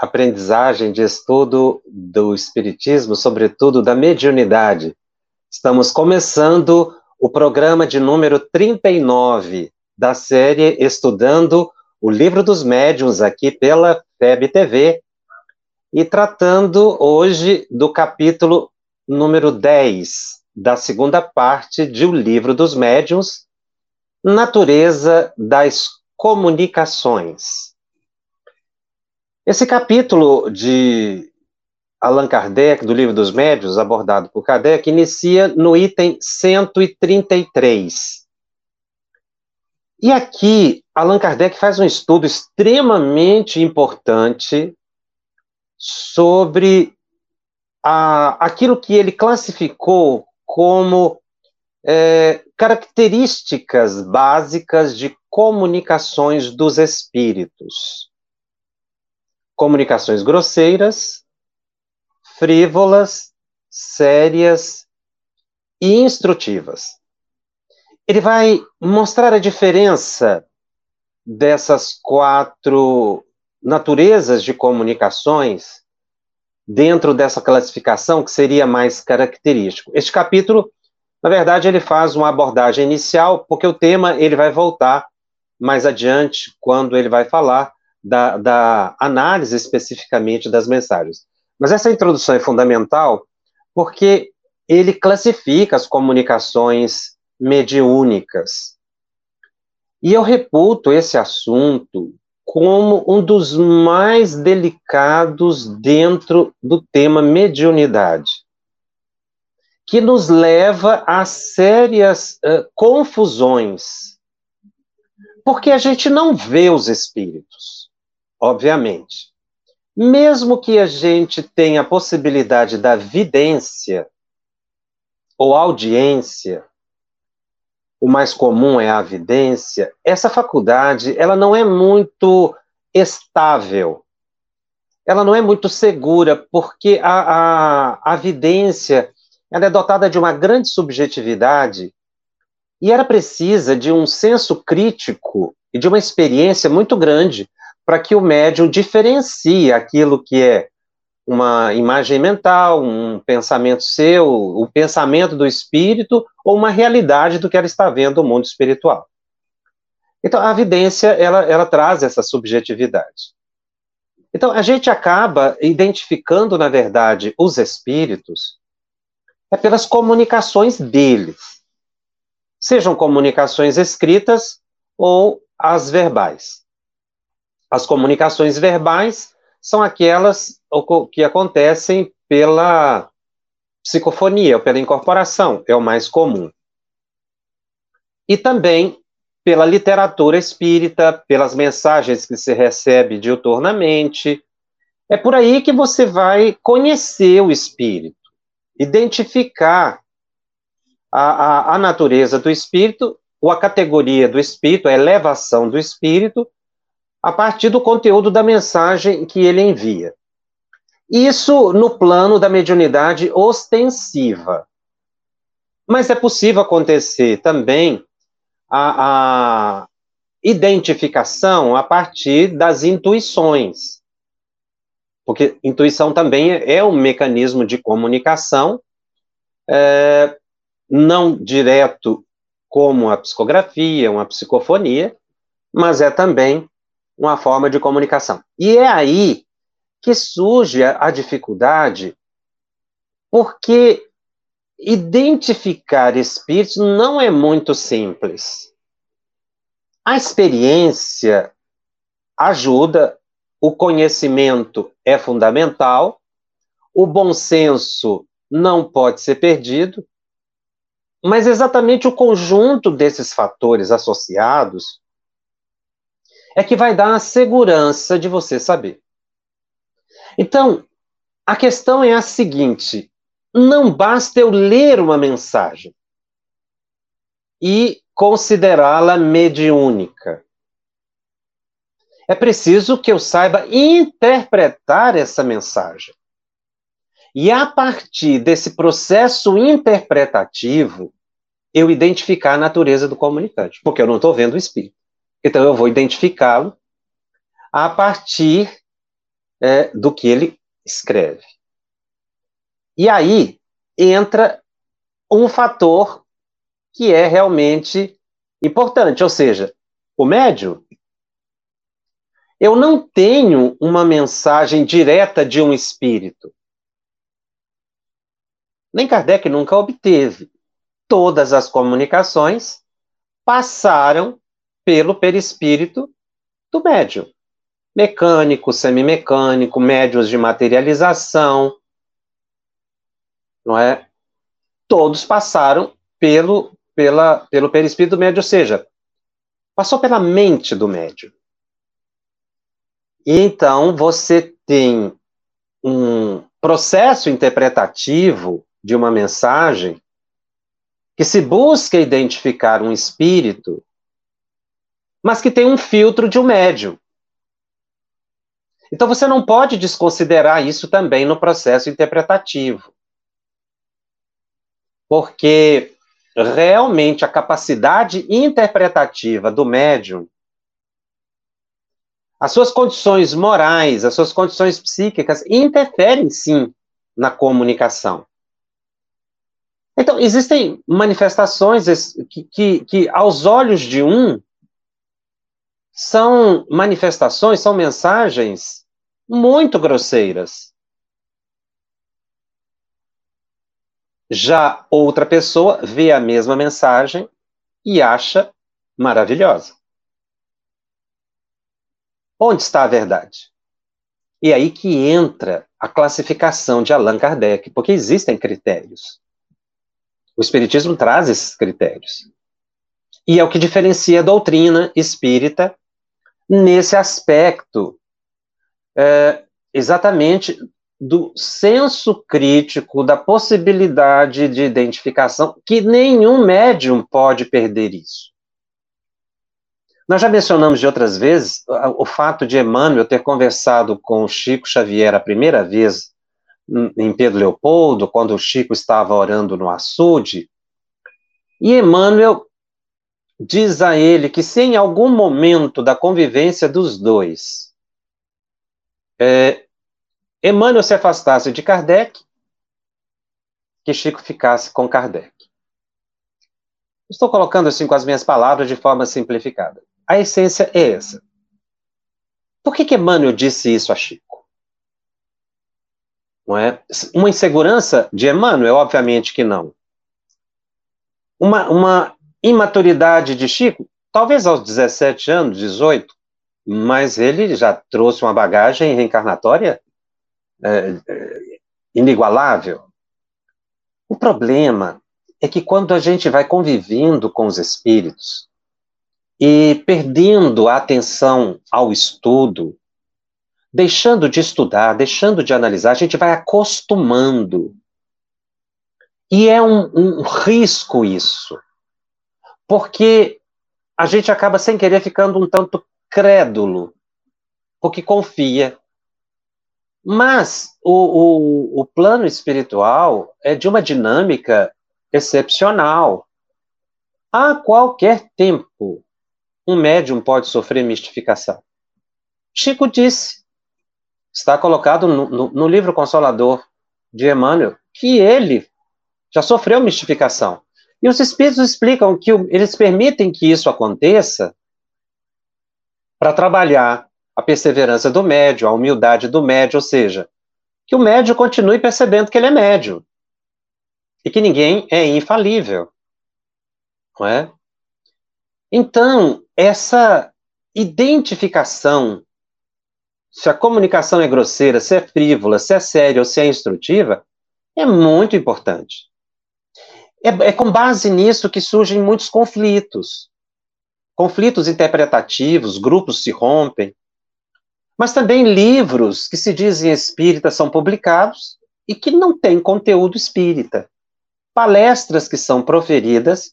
aprendizagem, de estudo do Espiritismo, sobretudo da mediunidade. Estamos começando o programa de número 39 da série Estudando o Livro dos Médiuns, aqui pela FEB TV, e tratando hoje do capítulo número 10 da segunda parte de O Livro dos Médiuns, Natureza das Comunicações. Esse capítulo de Allan Kardec, do Livro dos Médios, abordado por Kardec, inicia no item 133. E aqui, Allan Kardec faz um estudo extremamente importante sobre a, aquilo que ele classificou como é, características básicas de comunicações dos espíritos comunicações grosseiras, frívolas, sérias e instrutivas. Ele vai mostrar a diferença dessas quatro naturezas de comunicações dentro dessa classificação que seria mais característico. Este capítulo, na verdade, ele faz uma abordagem inicial, porque o tema ele vai voltar mais adiante quando ele vai falar da, da análise especificamente das mensagens. Mas essa introdução é fundamental porque ele classifica as comunicações mediúnicas. E eu reputo esse assunto como um dos mais delicados dentro do tema mediunidade, que nos leva a sérias uh, confusões, porque a gente não vê os espíritos obviamente. Mesmo que a gente tenha a possibilidade da vidência ou audiência, o mais comum é a vidência, essa faculdade, ela não é muito estável, ela não é muito segura, porque a, a, a vidência, ela é dotada de uma grande subjetividade e ela precisa de um senso crítico e de uma experiência muito grande para que o médium diferencie aquilo que é uma imagem mental, um pensamento seu, o pensamento do espírito ou uma realidade do que ela está vendo no mundo espiritual. Então, a evidência, ela, ela traz essa subjetividade. Então, a gente acaba identificando, na verdade, os espíritos é pelas comunicações deles, sejam comunicações escritas ou as verbais. As comunicações verbais são aquelas que acontecem pela psicofonia, ou pela incorporação, é o mais comum. E também pela literatura espírita, pelas mensagens que se recebe diuturnamente. É por aí que você vai conhecer o espírito, identificar a, a, a natureza do espírito, ou a categoria do espírito, a elevação do espírito, a partir do conteúdo da mensagem que ele envia. Isso no plano da mediunidade ostensiva. Mas é possível acontecer também a, a identificação a partir das intuições. Porque intuição também é um mecanismo de comunicação, é, não direto como a psicografia, uma psicofonia, mas é também uma forma de comunicação. E é aí que surge a dificuldade, porque identificar espíritos não é muito simples. A experiência ajuda, o conhecimento é fundamental, o bom senso não pode ser perdido, mas exatamente o conjunto desses fatores associados é que vai dar a segurança de você saber. Então, a questão é a seguinte: não basta eu ler uma mensagem e considerá-la mediúnica. É preciso que eu saiba interpretar essa mensagem. E a partir desse processo interpretativo, eu identificar a natureza do comunicante, porque eu não estou vendo o espírito. Então eu vou identificá-lo a partir é, do que ele escreve. E aí entra um fator que é realmente importante, ou seja, o médium eu não tenho uma mensagem direta de um espírito. Nem Kardec nunca obteve. Todas as comunicações passaram pelo perispírito do médium. Mecânico, semimecânico, médios de materialização, não é? Todos passaram pelo, pela, pelo perispírito do médium, ou seja, passou pela mente do médium. E então você tem um processo interpretativo de uma mensagem que se busca identificar um espírito, mas que tem um filtro de um médium. Então você não pode desconsiderar isso também no processo interpretativo. Porque realmente a capacidade interpretativa do médium as suas condições morais, as suas condições psíquicas interferem sim na comunicação. Então, existem manifestações que, que, que, aos olhos de um, são manifestações, são mensagens muito grosseiras. Já outra pessoa vê a mesma mensagem e acha maravilhosa. Onde está a verdade? E aí que entra a classificação de Allan Kardec, porque existem critérios. O Espiritismo traz esses critérios. E é o que diferencia a doutrina espírita nesse aspecto, é, exatamente do senso crítico, da possibilidade de identificação, que nenhum médium pode perder isso. Nós já mencionamos de outras vezes o fato de Emmanuel ter conversado com Chico Xavier a primeira vez em Pedro Leopoldo, quando o Chico estava orando no açude, e Emmanuel diz a ele que se em algum momento da convivência dos dois é, Emmanuel se afastasse de Kardec, que Chico ficasse com Kardec. Estou colocando assim com as minhas palavras de forma simplificada. A essência é essa. Por que, que Emmanuel disse isso a Chico? Não é? Uma insegurança de Emmanuel? Obviamente que não. Uma, uma imaturidade de Chico? Talvez aos 17 anos, 18, mas ele já trouxe uma bagagem reencarnatória é, é, inigualável. O problema é que quando a gente vai convivendo com os espíritos, e perdendo a atenção ao estudo, deixando de estudar, deixando de analisar, a gente vai acostumando. E é um, um risco isso, porque a gente acaba sem querer ficando um tanto crédulo, porque confia. Mas o, o, o plano espiritual é de uma dinâmica excepcional. A qualquer tempo, um médium pode sofrer mistificação? Chico disse, está colocado no, no, no livro Consolador de Emmanuel, que ele já sofreu mistificação. E os espíritos explicam que eles permitem que isso aconteça para trabalhar a perseverança do médio, a humildade do médio, ou seja, que o médio continue percebendo que ele é médio e que ninguém é infalível, não é? Então, essa identificação, se a comunicação é grosseira, se é frívola, se é séria ou se é instrutiva, é muito importante. É, é com base nisso que surgem muitos conflitos. Conflitos interpretativos, grupos se rompem. Mas também livros que se dizem espíritas são publicados e que não têm conteúdo espírita. Palestras que são proferidas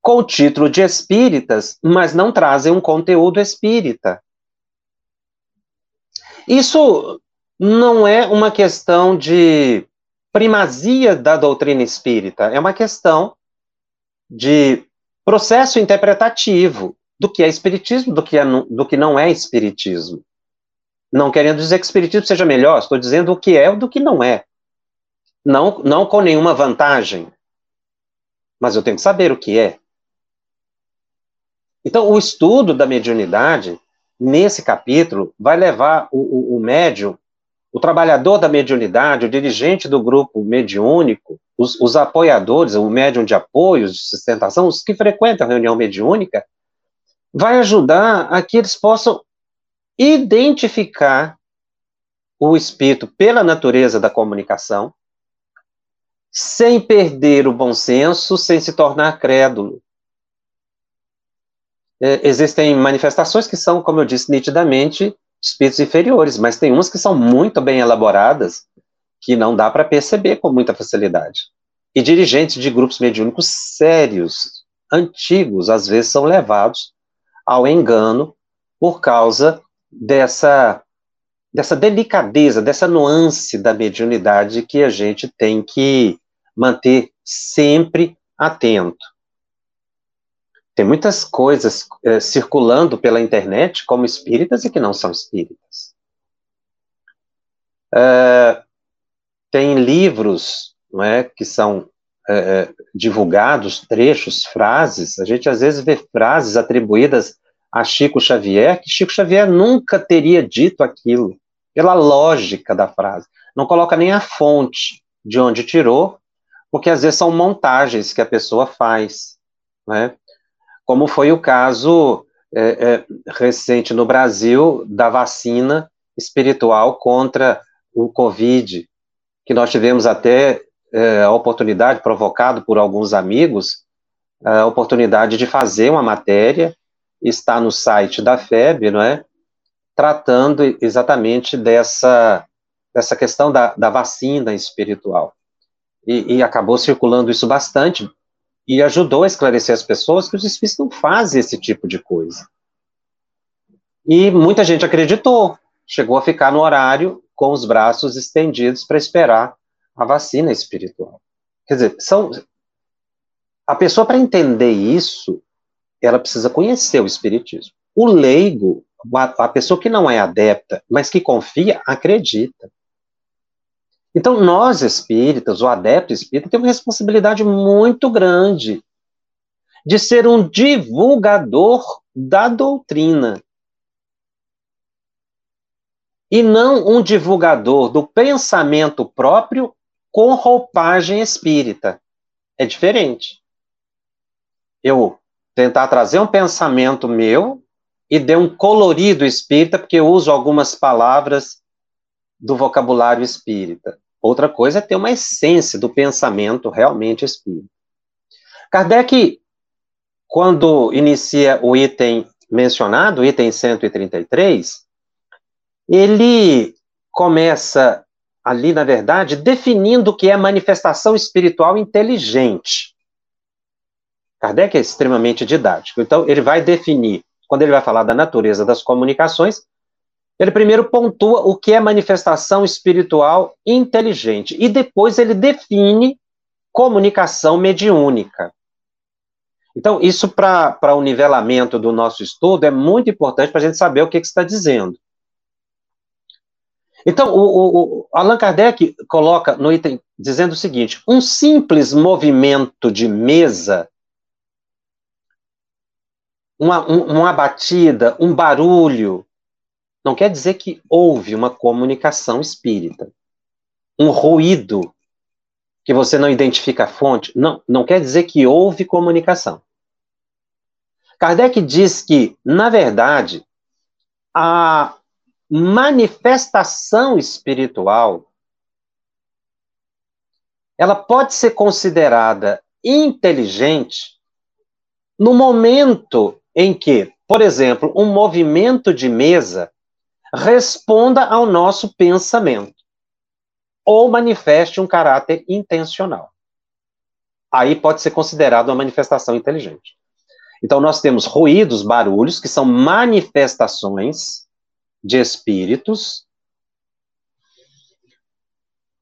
com o título de espíritas, mas não trazem um conteúdo espírita. Isso não é uma questão de primazia da doutrina espírita, é uma questão de processo interpretativo do que é espiritismo, do que, é, do que não é espiritismo. Não querendo dizer que espiritismo seja melhor, estou dizendo o que é e do que não é. Não, não com nenhuma vantagem. Mas eu tenho que saber o que é. Então, o estudo da mediunidade, nesse capítulo, vai levar o, o, o médium, o trabalhador da mediunidade, o dirigente do grupo mediúnico, os, os apoiadores, o médium de apoio, de sustentação, os que frequentam a reunião mediúnica, vai ajudar a que eles possam identificar o espírito pela natureza da comunicação, sem perder o bom senso, sem se tornar crédulo. É, existem manifestações que são, como eu disse, nitidamente espíritos inferiores, mas tem umas que são muito bem elaboradas, que não dá para perceber com muita facilidade. E dirigentes de grupos mediúnicos sérios, antigos, às vezes são levados ao engano por causa dessa, dessa delicadeza, dessa nuance da mediunidade que a gente tem que manter sempre atento. Tem muitas coisas é, circulando pela internet como espíritas e que não são espíritas. É, tem livros não é, que são é, divulgados, trechos, frases. A gente às vezes vê frases atribuídas a Chico Xavier, que Chico Xavier nunca teria dito aquilo, pela lógica da frase. Não coloca nem a fonte de onde tirou, porque às vezes são montagens que a pessoa faz. Né? Como foi o caso é, é, recente no Brasil da vacina espiritual contra o Covid, que nós tivemos até é, a oportunidade, provocado por alguns amigos, a oportunidade de fazer uma matéria, está no site da FEB, não é? Tratando exatamente dessa, dessa questão da, da vacina espiritual. E, e acabou circulando isso bastante, e ajudou a esclarecer as pessoas que os espíritos não fazem esse tipo de coisa. E muita gente acreditou, chegou a ficar no horário com os braços estendidos para esperar a vacina espiritual. Quer dizer, são a pessoa para entender isso, ela precisa conhecer o espiritismo. O leigo, a pessoa que não é adepta, mas que confia, acredita. Então, nós espíritas, o adepto espírita, tem uma responsabilidade muito grande de ser um divulgador da doutrina. E não um divulgador do pensamento próprio com roupagem espírita. É diferente. Eu tentar trazer um pensamento meu e dar um colorido espírita, porque eu uso algumas palavras do vocabulário espírita. Outra coisa é ter uma essência do pensamento realmente espírita. Kardec, quando inicia o item mencionado, item 133, ele começa ali, na verdade, definindo o que é manifestação espiritual inteligente. Kardec é extremamente didático, então ele vai definir, quando ele vai falar da natureza das comunicações, ele primeiro pontua o que é manifestação espiritual inteligente e depois ele define comunicação mediúnica. Então, isso para o nivelamento do nosso estudo é muito importante para a gente saber o que, que está dizendo. Então, o, o, Allan Kardec coloca no item dizendo o seguinte: um simples movimento de mesa, uma, uma batida, um barulho, não quer dizer que houve uma comunicação espírita. Um ruído que você não identifica a fonte, não, não quer dizer que houve comunicação. Kardec diz que, na verdade, a manifestação espiritual ela pode ser considerada inteligente no momento em que, por exemplo, um movimento de mesa responda ao nosso pensamento ou manifeste um caráter intencional. Aí pode ser considerado uma manifestação inteligente. Então, nós temos ruídos, barulhos, que são manifestações de espíritos,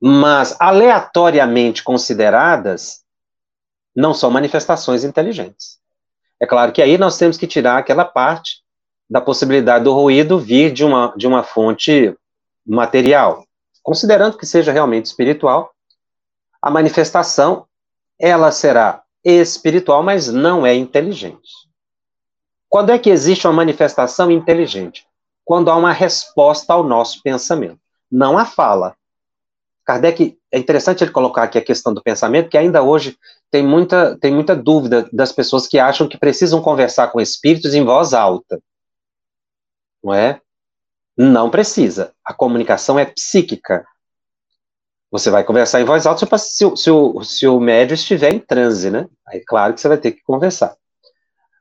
mas aleatoriamente consideradas, não são manifestações inteligentes. É claro que aí nós temos que tirar aquela parte da possibilidade do ruído vir de uma, de uma fonte material. Considerando que seja realmente espiritual, a manifestação, ela será espiritual, mas não é inteligente. Quando é que existe uma manifestação inteligente? Quando há uma resposta ao nosso pensamento, não a fala. Kardec, é interessante ele colocar aqui a questão do pensamento, que ainda hoje tem muita, tem muita dúvida das pessoas que acham que precisam conversar com espíritos em voz alta. Não é? Não precisa. A comunicação é psíquica. Você vai conversar em voz alta se, o, se, o, se o médio estiver em transe, né? Aí, claro que você vai ter que conversar.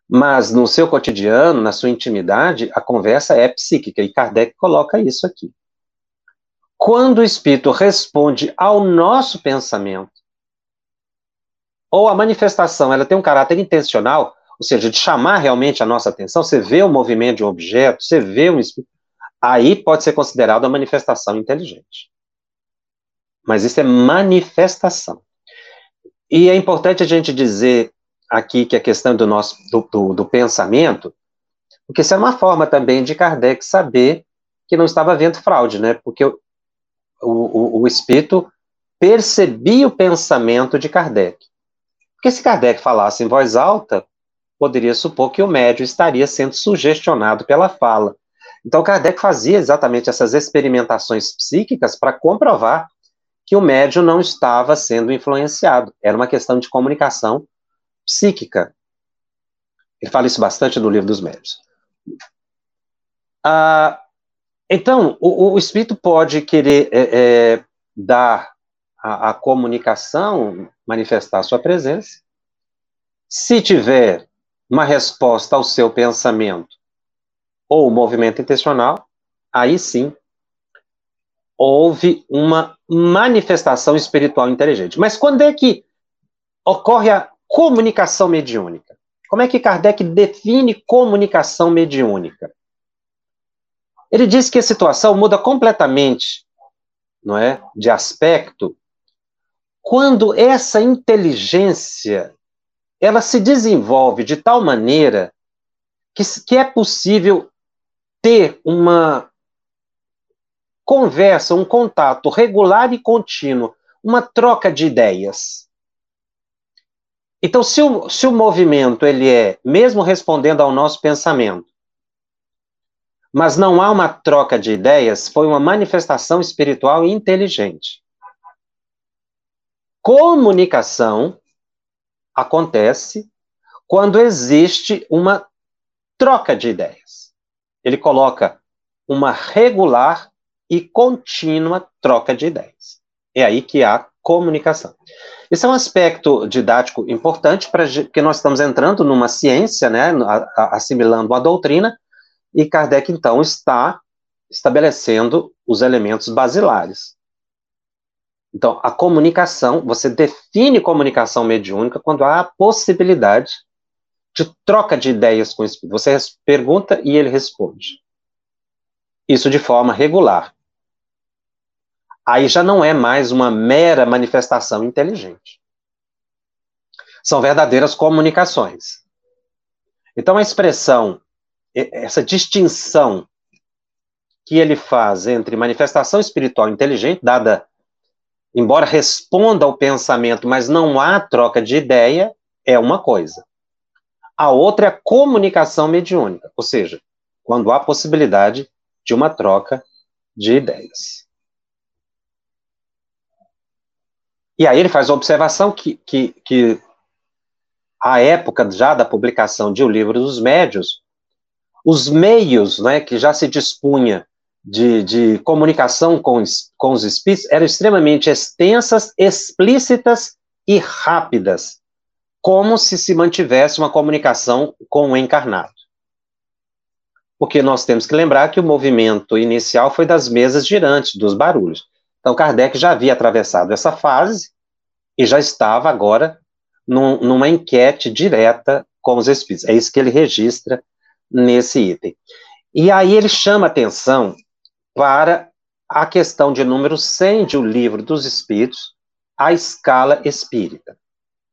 Mas no seu cotidiano, na sua intimidade, a conversa é psíquica, e Kardec coloca isso aqui. Quando o espírito responde ao nosso pensamento, ou a manifestação ela tem um caráter intencional, ou seja, de chamar realmente a nossa atenção, você vê o movimento de um objeto, você vê um espírito, aí pode ser considerado uma manifestação inteligente. Mas isso é manifestação. E é importante a gente dizer aqui que a questão do nosso do, do, do pensamento, porque isso é uma forma também de Kardec saber que não estava havendo fraude, né? Porque o, o, o espírito percebia o pensamento de Kardec. Porque se Kardec falasse em voz alta, poderia supor que o médio estaria sendo sugestionado pela fala. Então, Kardec fazia exatamente essas experimentações psíquicas para comprovar que o médio não estava sendo influenciado. Era uma questão de comunicação psíquica. Ele fala isso bastante no livro dos médios. Ah, então, o, o, espírito pode querer é, é, dar a, a comunicação, manifestar a sua presença. Se tiver uma resposta ao seu pensamento ou movimento intencional, aí sim houve uma manifestação espiritual inteligente. Mas quando é que ocorre a comunicação mediúnica? Como é que Kardec define comunicação mediúnica? Ele diz que a situação muda completamente, não é, de aspecto, quando essa inteligência ela se desenvolve de tal maneira que, que é possível ter uma conversa, um contato regular e contínuo, uma troca de ideias. Então, se o, se o movimento ele é, mesmo respondendo ao nosso pensamento, mas não há uma troca de ideias, foi uma manifestação espiritual inteligente. Comunicação acontece quando existe uma troca de ideias. Ele coloca uma regular e contínua troca de ideias. É aí que há comunicação. Esse é um aspecto didático importante, para porque nós estamos entrando numa ciência, né, assimilando uma doutrina, e Kardec, então, está estabelecendo os elementos basilares. Então, a comunicação, você define comunicação mediúnica quando há a possibilidade de troca de ideias com o espírito. Você pergunta e ele responde. Isso de forma regular. Aí já não é mais uma mera manifestação inteligente. São verdadeiras comunicações. Então, a expressão, essa distinção que ele faz entre manifestação espiritual inteligente, dada embora responda ao pensamento, mas não há troca de ideia, é uma coisa. A outra é a comunicação mediúnica, ou seja, quando há possibilidade de uma troca de ideias. E aí ele faz a observação que, que, que a época já da publicação de O Livro dos Médios, os meios né, que já se dispunha de, de comunicação com, com os espíritos eram extremamente extensas, explícitas e rápidas, como se se mantivesse uma comunicação com o encarnado. Porque nós temos que lembrar que o movimento inicial foi das mesas girantes, dos barulhos. Então, Kardec já havia atravessado essa fase e já estava agora num, numa enquete direta com os espíritos. É isso que ele registra nesse item. E aí ele chama atenção para a questão de número 100 de O Livro dos Espíritos, a escala espírita.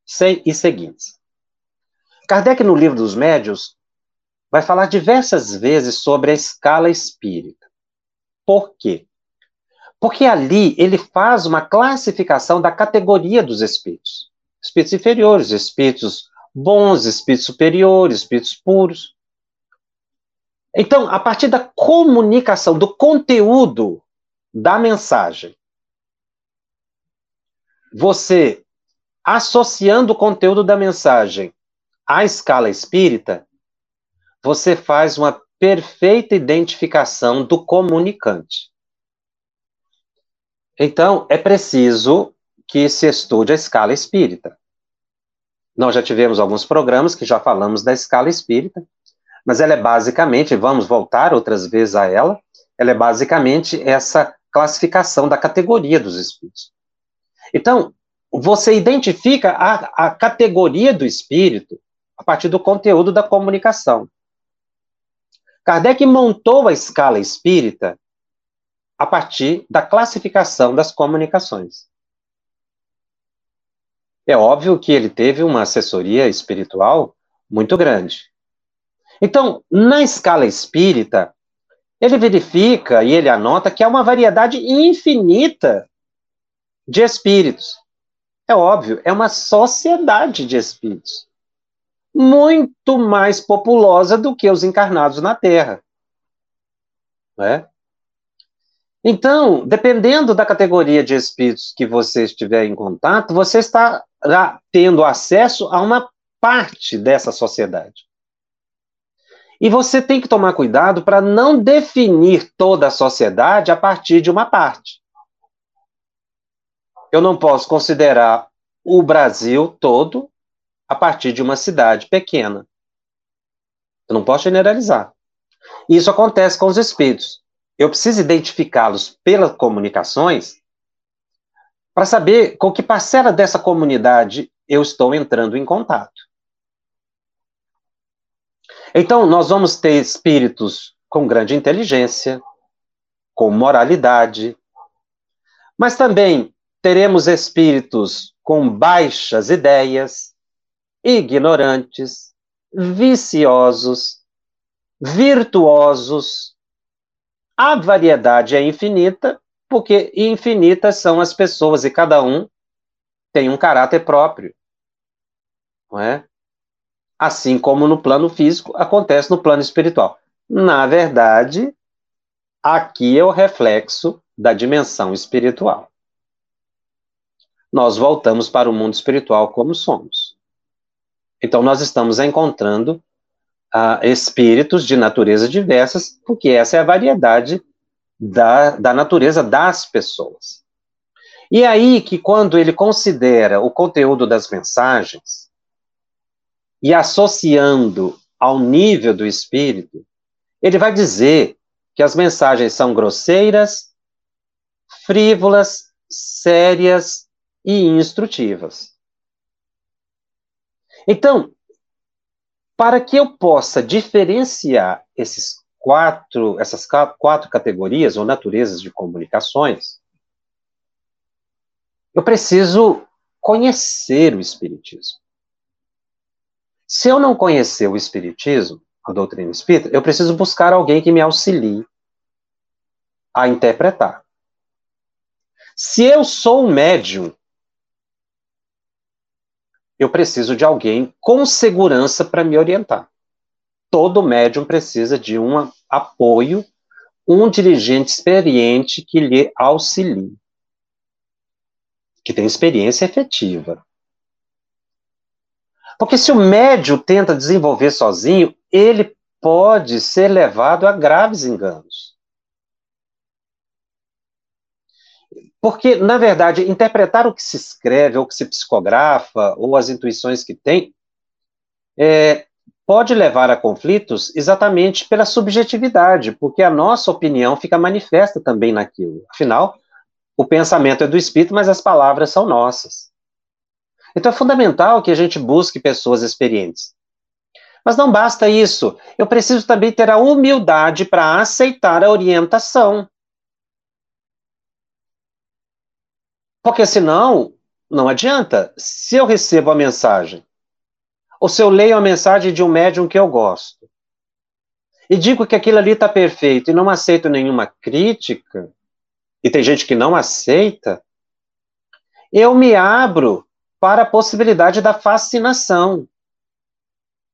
100 e seguintes. Kardec, no Livro dos Médios, vai falar diversas vezes sobre a escala espírita. Por quê? Porque ali ele faz uma classificação da categoria dos espíritos. Espíritos inferiores, espíritos bons, espíritos superiores, espíritos puros. Então, a partir da comunicação, do conteúdo da mensagem, você associando o conteúdo da mensagem à escala espírita, você faz uma perfeita identificação do comunicante. Então, é preciso que se estude a escala espírita. Nós já tivemos alguns programas que já falamos da escala espírita, mas ela é basicamente, vamos voltar outras vezes a ela, ela é basicamente essa classificação da categoria dos espíritos. Então, você identifica a, a categoria do espírito a partir do conteúdo da comunicação. Kardec montou a escala espírita a partir da classificação das comunicações. É óbvio que ele teve uma assessoria espiritual muito grande. Então, na escala espírita, ele verifica e ele anota que há uma variedade infinita de espíritos. É óbvio, é uma sociedade de espíritos. Muito mais populosa do que os encarnados na Terra. Né? Então, dependendo da categoria de espíritos que você estiver em contato, você estará tendo acesso a uma parte dessa sociedade. E você tem que tomar cuidado para não definir toda a sociedade a partir de uma parte. Eu não posso considerar o Brasil todo a partir de uma cidade pequena. Eu não posso generalizar. Isso acontece com os espíritos eu preciso identificá-los pelas comunicações para saber com que parcela dessa comunidade eu estou entrando em contato. Então, nós vamos ter espíritos com grande inteligência, com moralidade, mas também teremos espíritos com baixas ideias, ignorantes, viciosos, virtuosos, a variedade é infinita, porque infinitas são as pessoas e cada um tem um caráter próprio. Não é? Assim como no plano físico, acontece no plano espiritual. Na verdade, aqui é o reflexo da dimensão espiritual. Nós voltamos para o mundo espiritual como somos. Então, nós estamos encontrando uh, espíritos de natureza diversas, porque essa é a variedade da, da natureza das pessoas. E aí que quando ele considera o conteúdo das mensagens e associando ao nível do espírito, ele vai dizer que as mensagens são grosseiras, frívolas, sérias e instrutivas. Então, para que eu possa diferenciar esses quatro, essas quatro categorias ou naturezas de comunicações, eu preciso conhecer o Espiritismo. Se eu não conhecer o Espiritismo, a doutrina espírita, eu preciso buscar alguém que me auxilie a interpretar. Se eu sou um médium eu preciso de alguém com segurança para me orientar. Todo médium precisa de um apoio, um dirigente experiente que lhe auxilie, que tem experiência efetiva. Porque se o médium tenta desenvolver sozinho, ele pode ser levado a graves enganos. Porque, na verdade, interpretar o que se escreve, ou que se psicografa, ou as intuições que tem, é, pode levar a conflitos exatamente pela subjetividade, porque a nossa opinião fica manifesta também naquilo. Afinal, o pensamento é do espírito, mas as palavras são nossas. Então é fundamental que a gente busque pessoas experientes. Mas não basta isso. Eu preciso também ter a humildade para aceitar a orientação. Porque senão, não adianta. Se eu recebo a mensagem, ou se eu leio a mensagem de um médium que eu gosto, e digo que aquilo ali está perfeito e não aceito nenhuma crítica, e tem gente que não aceita, eu me abro para a possibilidade da fascinação,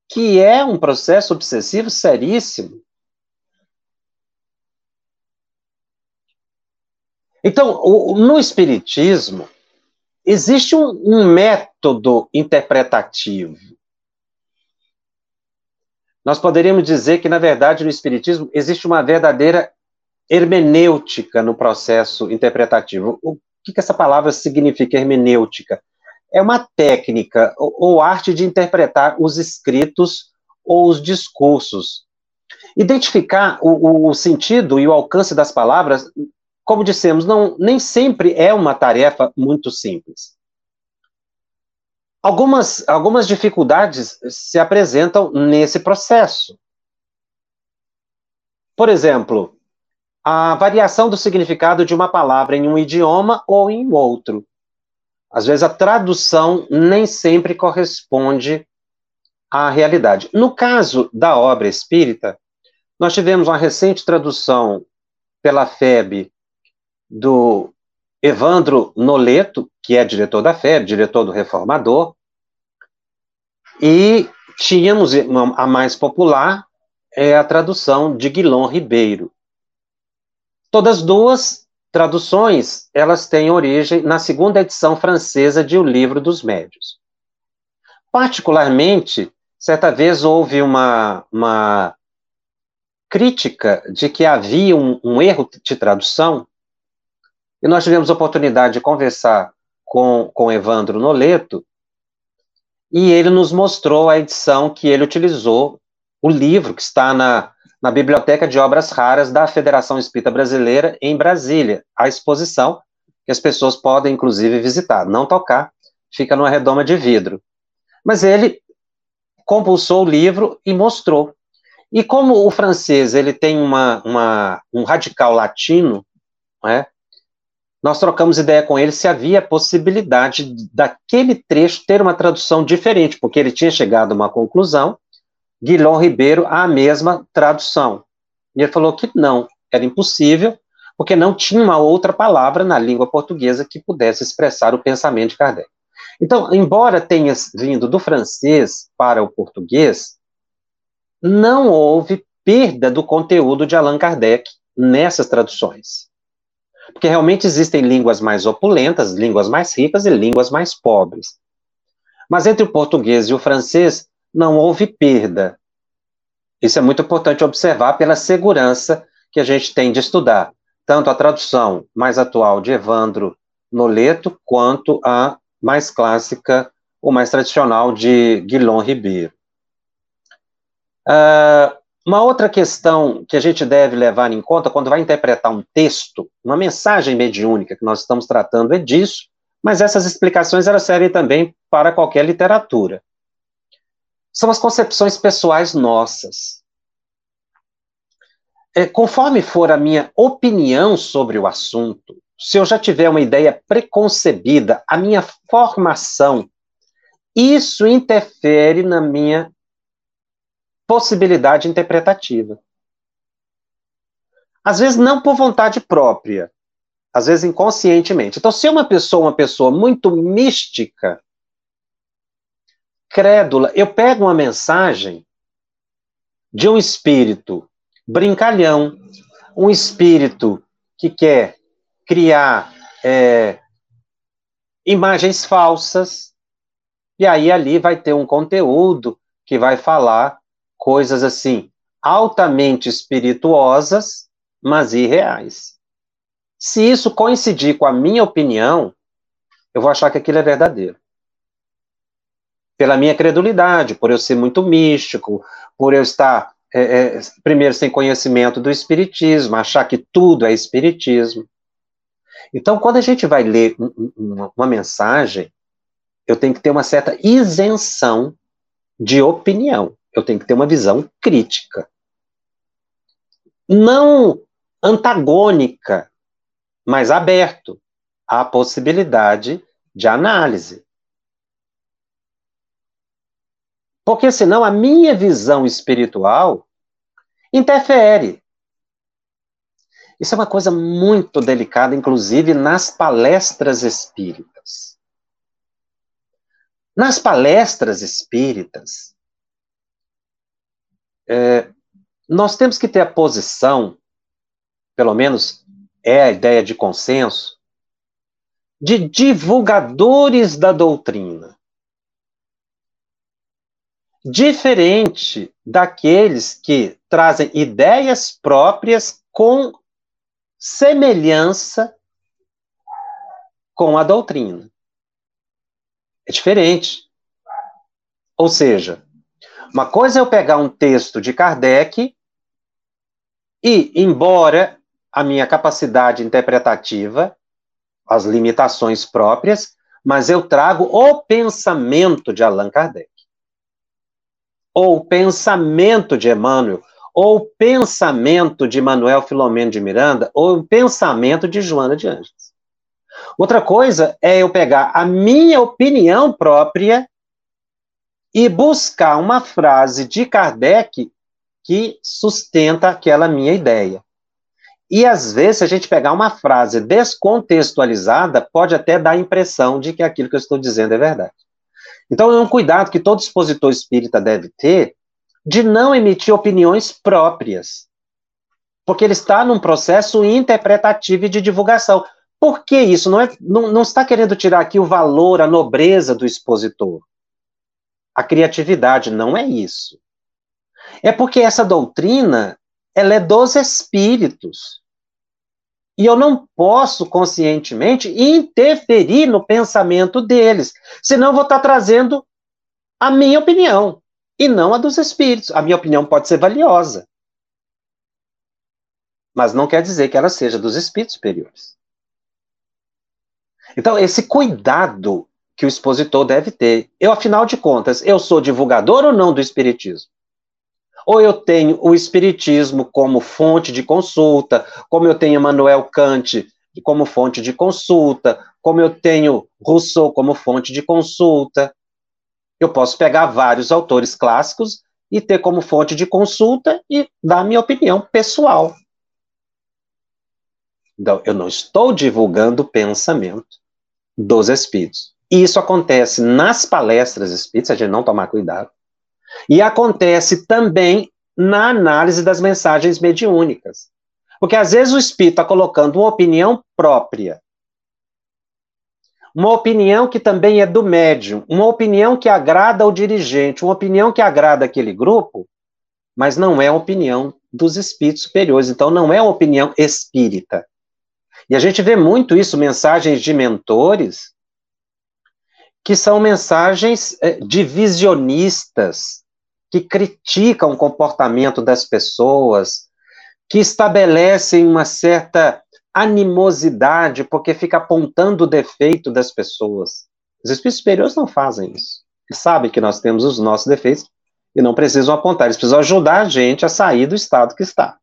que é um processo obsessivo seríssimo. Então, o, no Espiritismo, existe um, um método interpretativo. Nós poderíamos dizer que, na verdade, no Espiritismo existe uma verdadeira hermenêutica no processo interpretativo. O que, que essa palavra significa, hermenêutica? É uma técnica ou, arte de interpretar os escritos ou os discursos. Identificar o, o, sentido e o alcance das palavras, como dissemos, não, nem sempre é uma tarefa muito simples. Algumas, algumas dificuldades se apresentam nesse processo. Por exemplo, a variação do significado de uma palavra em um idioma ou em outro. Às vezes a tradução nem sempre corresponde à realidade. No caso da obra espírita, nós tivemos uma recente tradução pela FEB do Evandro Noleto, que é diretor da FEB, diretor do Reformador, e tínhamos a mais popular, é a tradução de Guilom Ribeiro. Todas duas traduções, elas têm origem na segunda edição francesa de O Livro dos Médios. Particularmente, certa vez houve uma, uma crítica de que havia um, um erro de tradução, e nós tivemos a oportunidade de conversar com, com Evandro Noleto, e ele nos mostrou a edição que ele utilizou, o livro que está na, na Biblioteca de Obras Raras da Federação Espírita Brasileira, em Brasília. A exposição, que as pessoas podem, inclusive, visitar. Não tocar, fica numa redoma de vidro. Mas ele compulsou o livro e mostrou. E como o francês ele tem uma, uma um radical latino, né, nós trocamos ideia com ele se havia possibilidade daquele trecho ter uma tradução diferente, porque ele tinha chegado a uma conclusão Guilhom Ribeiro a mesma tradução. E ele falou que não, era impossível, porque não tinha uma outra palavra na língua portuguesa que pudesse expressar o pensamento de Kardec. Então, embora tenha vindo do francês para o português, não houve perda do conteúdo de Allan Kardec nessas traduções. Porque realmente existem línguas mais opulentas, línguas mais ricas e línguas mais pobres. Mas entre o português e o francês, não houve perda. Isso é muito importante observar pela segurança que a gente tem de estudar, tanto a tradução mais atual de Evandro Noleto, quanto a mais clássica ou mais tradicional de Guilhom Ribeiro. Uh, uma outra questão que a gente deve levar em conta quando vai interpretar um texto, uma mensagem mediúnica que nós estamos tratando é disso, mas essas explicações elas servem também para qualquer literatura são as concepções pessoais nossas. É, conforme for a minha opinião sobre o assunto, se eu já tiver uma ideia preconcebida, a minha formação, isso interfere na minha possibilidade interpretativa. Às vezes não por vontade própria, às vezes inconscientemente. Então, se uma pessoa, uma pessoa muito mística, crédula. Eu pego uma mensagem de um espírito brincalhão, um espírito que quer criar é, imagens falsas, e aí ali vai ter um conteúdo que vai falar coisas assim, altamente espirituosas, mas irreais. Se isso coincidir com a minha opinião, eu vou achar que aquilo é verdadeiro. Pela minha credulidade, por eu ser muito místico, por eu estar, é, é, primeiro, sem conhecimento do Espiritismo, achar que tudo é Espiritismo. Então, quando a gente vai ler uma, uma mensagem, eu tenho que ter uma certa isenção de opinião. Eu tenho que ter uma visão crítica. Não antagônica, mas aberto à possibilidade de análise. Porque senão a minha visão espiritual interfere. Isso é uma coisa muito delicada, inclusive nas palestras espíritas. Nas palestras espíritas, é, nós temos que ter a posição, pelo menos é a ideia de consenso, de divulgadores da doutrina. Diferente daqueles que trazem ideias próprias com semelhança com a doutrina. É diferente. Ou seja, uma coisa é eu pegar um texto de Kardec e, embora a minha capacidade interpretativa, as limitações próprias, mas eu trago o pensamento de Allan Kardec. Ou o pensamento de Emmanuel, ou o pensamento de Manuel Filomeno de Miranda, ou o pensamento de Joana de Ângeles. Outra coisa é eu pegar a minha opinião própria e buscar uma frase de Kardec que sustenta aquela minha ideia. E às vezes, se a gente pegar uma frase descontextualizada, pode até dar a impressão de que aquilo que eu estou dizendo é verdade. Então, é um cuidado que todo expositor espírita deve ter de não emitir opiniões próprias. Porque ele está num processo interpretativo e de divulgação. Por que isso? Não, é, não, não está querendo tirar aqui o valor, a nobreza do expositor. A criatividade não é isso. É porque essa doutrina, ela é dos espíritos. E eu não posso conscientemente interferir no pensamento deles, senão vou estar trazendo a minha opinião e não a dos espíritos. A minha opinião pode ser valiosa, mas não quer dizer que ela seja dos espíritos superiores. Então, esse cuidado que o expositor deve ter. Eu, afinal de contas, eu sou divulgador ou não do espiritismo? Ou eu tenho o espiritismo como fonte de consulta, como eu tenho Emmanuel Kant como fonte de consulta, como eu tenho Rousseau como fonte de consulta. Eu posso pegar vários autores clássicos e ter como fonte de consulta e dar minha opinião pessoal. Então, eu não estou divulgando o pensamento dos espíritos. E isso acontece nas palestras espíritas, a gente não tomar cuidado. E acontece também na análise das mensagens mediúnicas. Porque às vezes o espírito está colocando uma opinião própria, uma opinião que também é do médium, uma opinião que agrada ao dirigente, uma opinião que agrada aquele grupo, mas não é a opinião dos espíritos superiores, então não é uma opinião espírita. E a gente vê muito isso, mensagens de mentores, que são mensagens é, divisionistas, que criticam o comportamento das pessoas, que estabelecem uma certa animosidade, porque fica apontando o defeito das pessoas. Os espíritos superiores não fazem isso. Eles sabem que nós temos os nossos defeitos e não precisam apontar, eles precisam ajudar a gente a sair do estado que está.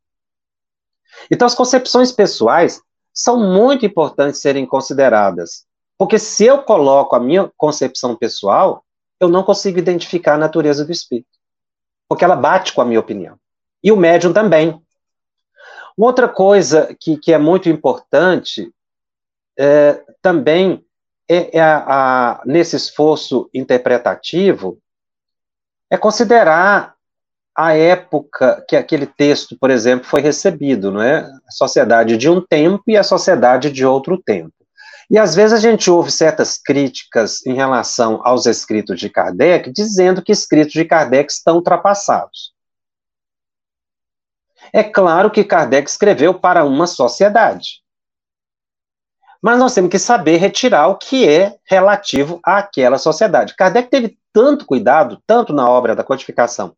Então, as concepções pessoais são muito importantes serem consideradas. Porque se eu coloco a minha concepção pessoal, eu não consigo identificar a natureza do espírito. Porque ela bate com a minha opinião. E o médium também. Outra coisa que, que é muito importante é, também é, é a, a, nesse esforço interpretativo é considerar a época que aquele texto, por exemplo, foi recebido, não é? A sociedade de um tempo e a sociedade de outro tempo. E às vezes a gente ouve certas críticas em relação aos escritos de Kardec, dizendo que escritos de Kardec estão ultrapassados. É claro que Kardec escreveu para uma sociedade. mas nós temos que saber retirar o que é relativo àquela sociedade. Kardec teve tanto cuidado, tanto na obra da codificação,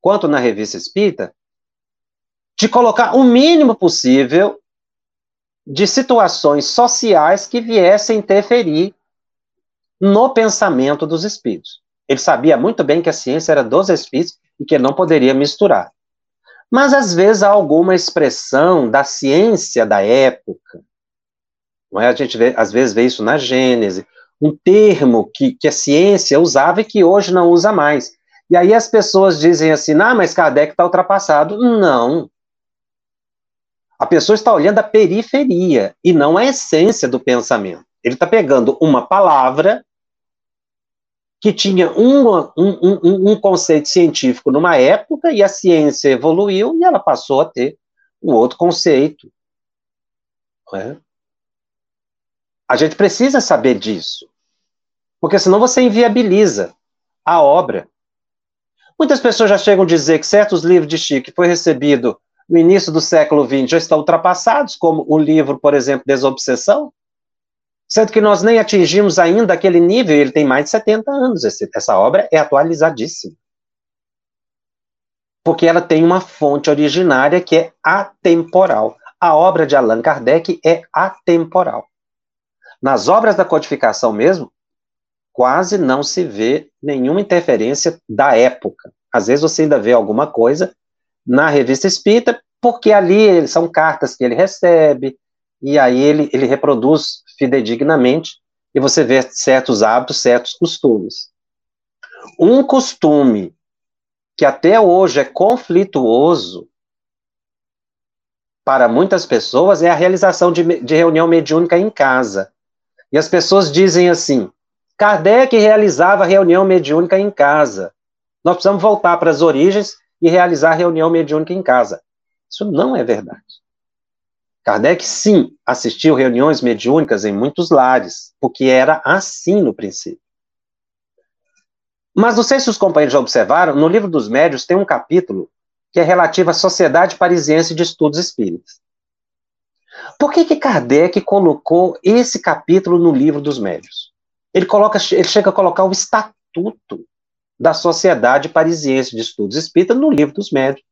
quanto na revista espírita, de colocar o mínimo possível de situações sociais que viessem interferir no pensamento dos espíritos. Ele sabia muito bem que a ciência era dos espíritos e que ele não poderia misturar. Mas às vezes há alguma expressão da ciência da época, não é? A gente vê, às vezes vê isso na Gênese, um termo que, que a ciência usava e que hoje não usa mais. E aí as pessoas dizem assim, ah, mas Kardec está ultrapassado. Não. A pessoa está olhando a periferia e não a essência do pensamento. Ele está pegando uma palavra que tinha um, um, um, um, conceito científico numa época e a ciência evoluiu e ela passou a ter um outro conceito. É? A gente precisa saber disso, porque senão você inviabiliza a obra. Muitas pessoas já chegam a dizer que certos livros de Chico foi recebido no início do século XX já estão ultrapassados, como o livro, por exemplo, Desobsessão, sendo que nós nem atingimos ainda aquele nível, ele tem mais de 70 anos, esse, essa obra é atualizadíssima. Porque ela tem uma fonte originária que é atemporal. A obra de Allan Kardec é atemporal. Nas obras da codificação mesmo, quase não se vê nenhuma interferência da época. Às vezes você ainda vê alguma coisa na revista espírita, porque ali são cartas que ele recebe, e aí ele, ele reproduz fidedignamente, e você vê certos hábitos, certos costumes. Um costume que até hoje é conflituoso para muitas pessoas é a realização de, de reunião mediúnica em casa. E as pessoas dizem assim: Kardec realizava reunião mediúnica em casa. Nós precisamos voltar para as origens e realizar reunião mediúnica em casa. Isso não é verdade. Kardec, sim, assistiu reuniões mediúnicas em muitos lares, porque era assim no princípio. Mas não sei se os companheiros já observaram, no livro dos médios tem um capítulo que é relativo à Sociedade Parisiense de Estudos Espíritas. Por que, que Kardec colocou esse capítulo no livro dos médios? Ele, coloca, ele chega a colocar o estatuto da Sociedade Parisiense de Estudos Espíritas no livro dos médios.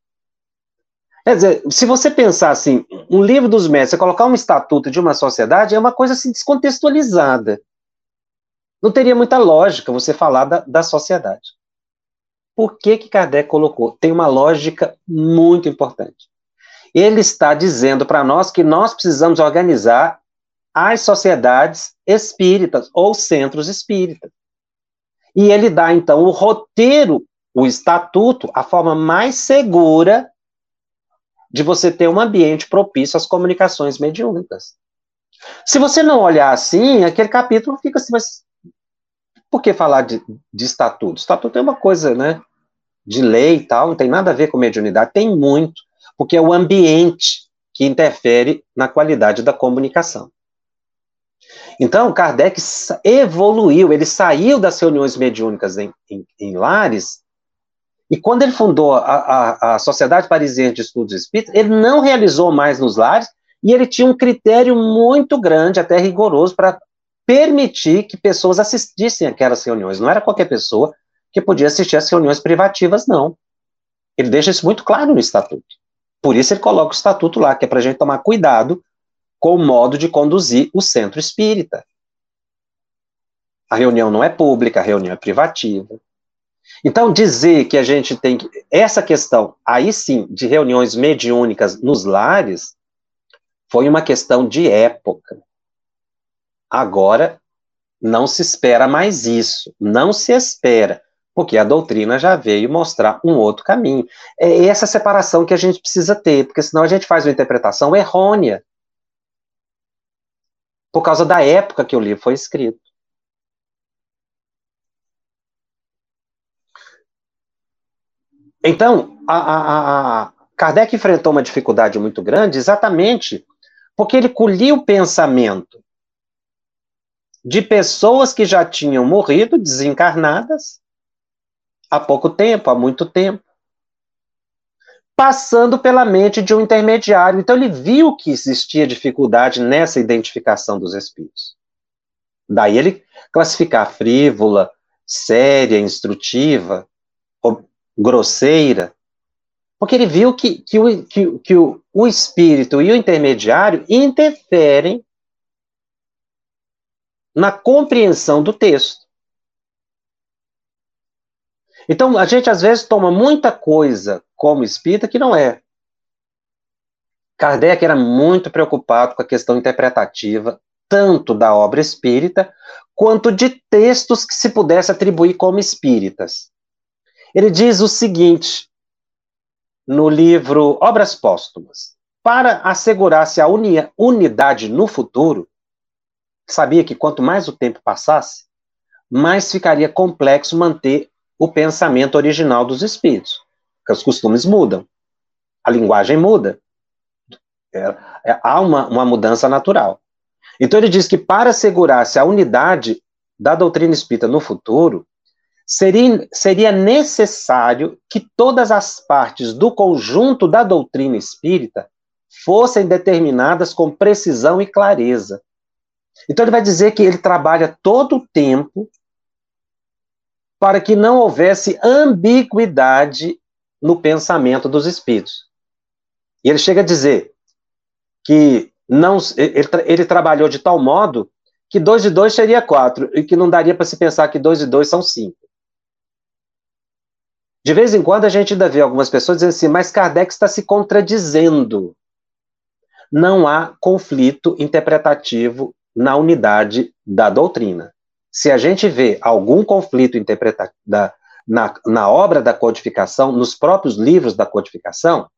Quer dizer, se você pensar assim, um livro dos médios, você colocar um estatuto de uma sociedade, é uma coisa assim descontextualizada. Não teria muita lógica você falar da, da sociedade. Por que, que Kardec colocou? Tem uma lógica muito importante ele está dizendo para nós que nós precisamos organizar as sociedades espíritas ou centros espíritas. E ele dá, então, o roteiro, o estatuto, a forma mais segura de você ter um ambiente propício às comunicações mediúnicas. Se você não olhar assim, aquele capítulo fica assim, mas por que falar de, de estatuto? Estatuto é uma coisa, né, de lei e tal, não tem nada a ver com mediunidade, tem muito porque é o ambiente que interfere na qualidade da comunicação. Então, Kardec evoluiu, ele saiu das reuniões mediúnicas em, em, em lares, e quando ele fundou a, a, a Sociedade Parisiense de Estudos Espíritas, ele não realizou mais nos lares, e ele tinha um critério muito grande, até rigoroso, para permitir que pessoas assistissem aquelas reuniões. Não era qualquer pessoa que podia assistir às reuniões privativas, não. Ele deixa isso muito claro no estatuto. Por isso ele coloca o estatuto lá, que é para a gente tomar cuidado com o modo de conduzir o centro espírita. A reunião não é pública, a reunião é privativa. Então, dizer que a gente tem que. Essa questão, aí sim, de reuniões mediúnicas nos lares, foi uma questão de época. Agora, não se espera mais isso. Não se espera porque a doutrina já veio mostrar um outro caminho. É essa separação que a gente precisa ter, porque senão a gente faz uma interpretação errônea, por causa da época que o livro foi escrito. Então, a, a, a Kardec enfrentou uma dificuldade muito grande exatamente porque ele colhia o pensamento de pessoas que já tinham morrido, desencarnadas, há pouco tempo, há muito tempo. Passando pela mente de um intermediário. Então ele viu que existia dificuldade nessa identificação dos espíritos. Daí ele classificar frívola, séria, instrutiva, grosseira, porque ele viu que, que, o, que, que o, o espírito e o intermediário interferem na compreensão do texto. Então, a gente às vezes toma muita coisa como espírita que não é. Kardec era muito preocupado com a questão interpretativa, tanto da obra espírita, quanto de textos que se pudesse atribuir como espíritas. Ele diz o seguinte, no livro Obras Póstumas: para assegurar-se a uni unidade no futuro, sabia que quanto mais o tempo passasse, mais ficaria complexo manter o pensamento original dos espíritos, porque os costumes mudam, a linguagem muda, é, é, há uma, uma mudança natural. Então ele diz que para assegurar-se a unidade da doutrina espírita no futuro, seria, seria necessário que todas as partes do conjunto da doutrina espírita fossem determinadas com precisão e clareza, então ele vai dizer que ele trabalha todo o tempo para que não houvesse ambiguidade no pensamento dos espíritos. E ele chega a dizer que não, ele, ele trabalhou de tal modo que 2 e 2 seria 4, e que não daria para se pensar que 2 e 2 são 5. De vez em quando a gente ainda vê algumas pessoas dizendo assim, mas Kardec está se contradizendo. Não há conflito interpretativo na unidade da doutrina. Se a gente vê algum conflito interpretativo na, na obra da codificação, nos próprios livros da codificação,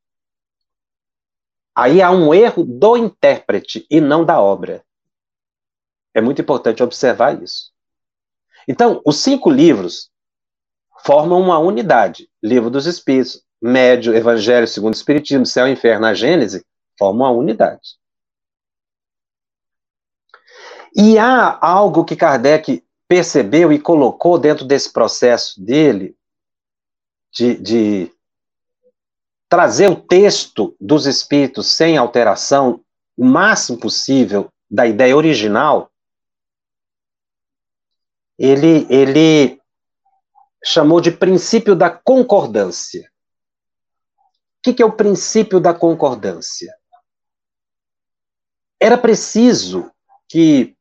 aí há um erro do intérprete e não da obra. É muito importante observar isso. Então, os cinco livros formam uma unidade. Livro dos Espíritos, Médio, Evangelho segundo o Espiritismo, Céu e Inferno, a Gênese, formam uma unidade. E há algo que Kardec percebeu e colocou dentro desse processo dele, de, de trazer o texto dos espíritos sem alteração, o máximo possível da ideia original, ele, ele chamou de princípio da concordância. O que, que é o princípio da concordância? Era preciso que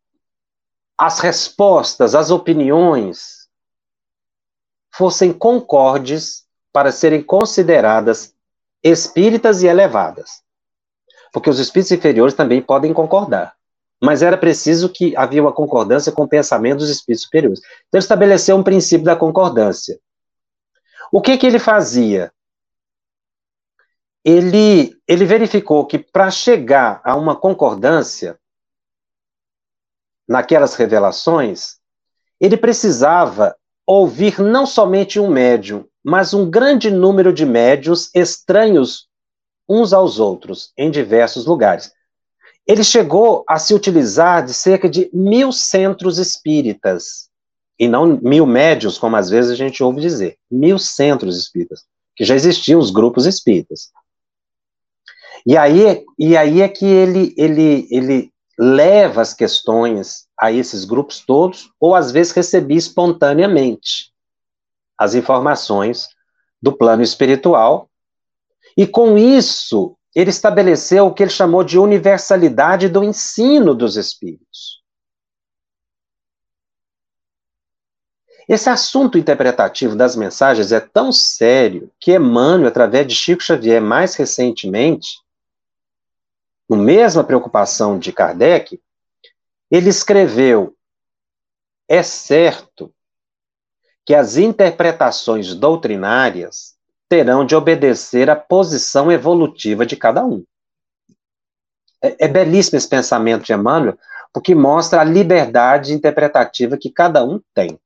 as respostas, as opiniões fossem concordes para serem consideradas espíritas e elevadas. Porque os espíritos inferiores também podem concordar. Mas era preciso que havia uma concordância com o pensamento dos espíritos superiores. Então, ele estabeleceu um princípio da concordância. O que, que ele fazia? Ele, ele verificou que para chegar a uma concordância, naquelas revelações, ele precisava ouvir não somente um médium, mas um grande número de médios estranhos uns aos outros, em diversos lugares. Ele chegou a se utilizar de cerca de mil centros espíritas, e não mil médios, como às vezes a gente ouve dizer, mil centros espíritas, que já existiam os grupos espíritas. E aí, e aí é que ele, ele, ele leva as questões a esses grupos todos, ou às vezes recebia espontaneamente as informações do plano espiritual, e com isso ele estabeleceu o que ele chamou de universalidade do ensino dos espíritos. Esse assunto interpretativo das mensagens é tão sério que Emmanuel, através de Chico Xavier, mais recentemente, no mesma preocupação de Kardec, ele escreveu: é certo que as interpretações doutrinárias terão de obedecer à posição evolutiva de cada um. É, é belíssimo esse pensamento de Emmanuel, porque mostra a liberdade interpretativa que cada um tem.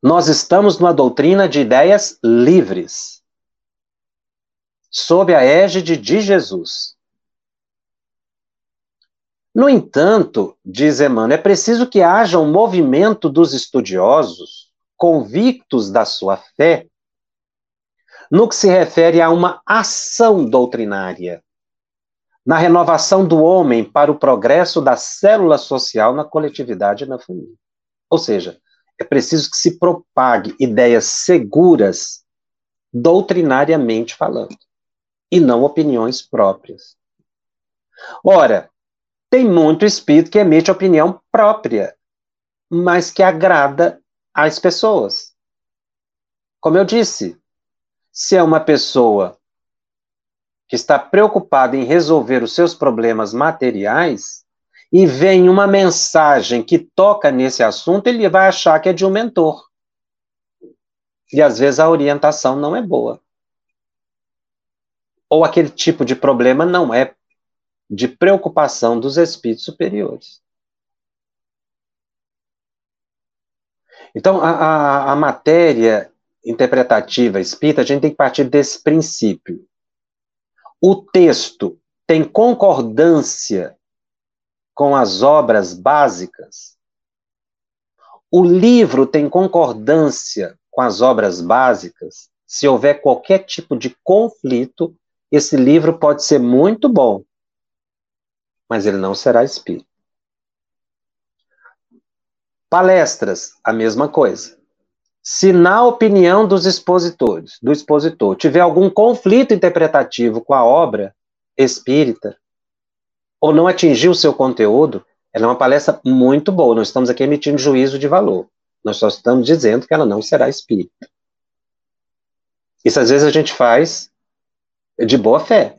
Nós estamos numa doutrina de ideias livres sob a égide de Jesus. No entanto, diz Emmanuel, é preciso que haja um movimento dos estudiosos, convictos da sua fé, no que se refere a uma ação doutrinária, na renovação do homem para o progresso da célula social na coletividade e na família. Ou seja, é preciso que se propague ideias seguras, doutrinariamente falando, e não opiniões próprias. Ora, tem muito espírito que emite opinião própria, mas que agrada às pessoas. Como eu disse, se é uma pessoa que está preocupada em resolver os seus problemas materiais e vem uma mensagem que toca nesse assunto, ele vai achar que é de um mentor. E às vezes a orientação não é boa. Ou aquele tipo de problema não é de preocupação dos espíritos superiores. Então, a, a, a matéria interpretativa espírita, a gente tem que partir desse princípio. O texto tem concordância com as obras básicas? O livro tem concordância com as obras básicas? Se houver qualquer tipo de conflito, esse livro pode ser muito bom, mas ele não será espírita. Palestras, a mesma coisa. Se na opinião dos expositores, do expositor, tiver algum conflito interpretativo com a obra espírita, ou não atingir o seu conteúdo, ela é uma palestra muito boa. Não estamos aqui emitindo juízo de valor. Nós só estamos dizendo que ela não será espírita. Isso às vezes a gente faz de boa fé,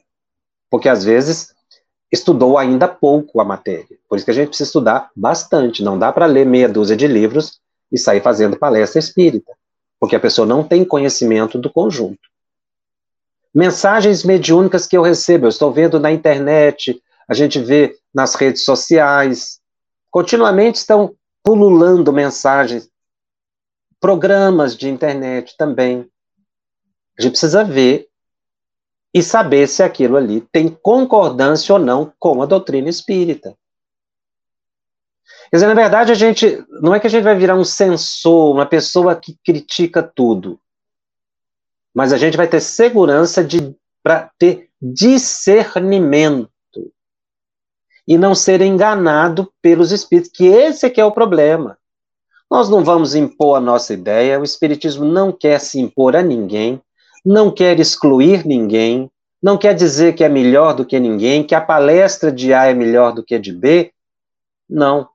porque às vezes estudou ainda pouco a matéria. Por isso que a gente precisa estudar bastante. Não dá para ler meia dúzia de livros e sair fazendo palestra espírita, porque a pessoa não tem conhecimento do conjunto. Mensagens mediúnicas que eu recebo, eu estou vendo na internet, a gente vê nas redes sociais, continuamente estão pululando mensagens, programas de internet também. A gente precisa ver e saber se aquilo ali tem concordância ou não com a doutrina espírita. Quer dizer, na verdade, a gente não é que a gente vai virar um censor, uma pessoa que critica tudo, mas a gente vai ter segurança de para ter discernimento e não ser enganado pelos espíritos, que esse é que é o problema. Nós não vamos impor a nossa ideia, o espiritismo não quer se impor a ninguém, não quer excluir ninguém, não quer dizer que é melhor do que ninguém, que a palestra de A é melhor do que a de B. Não.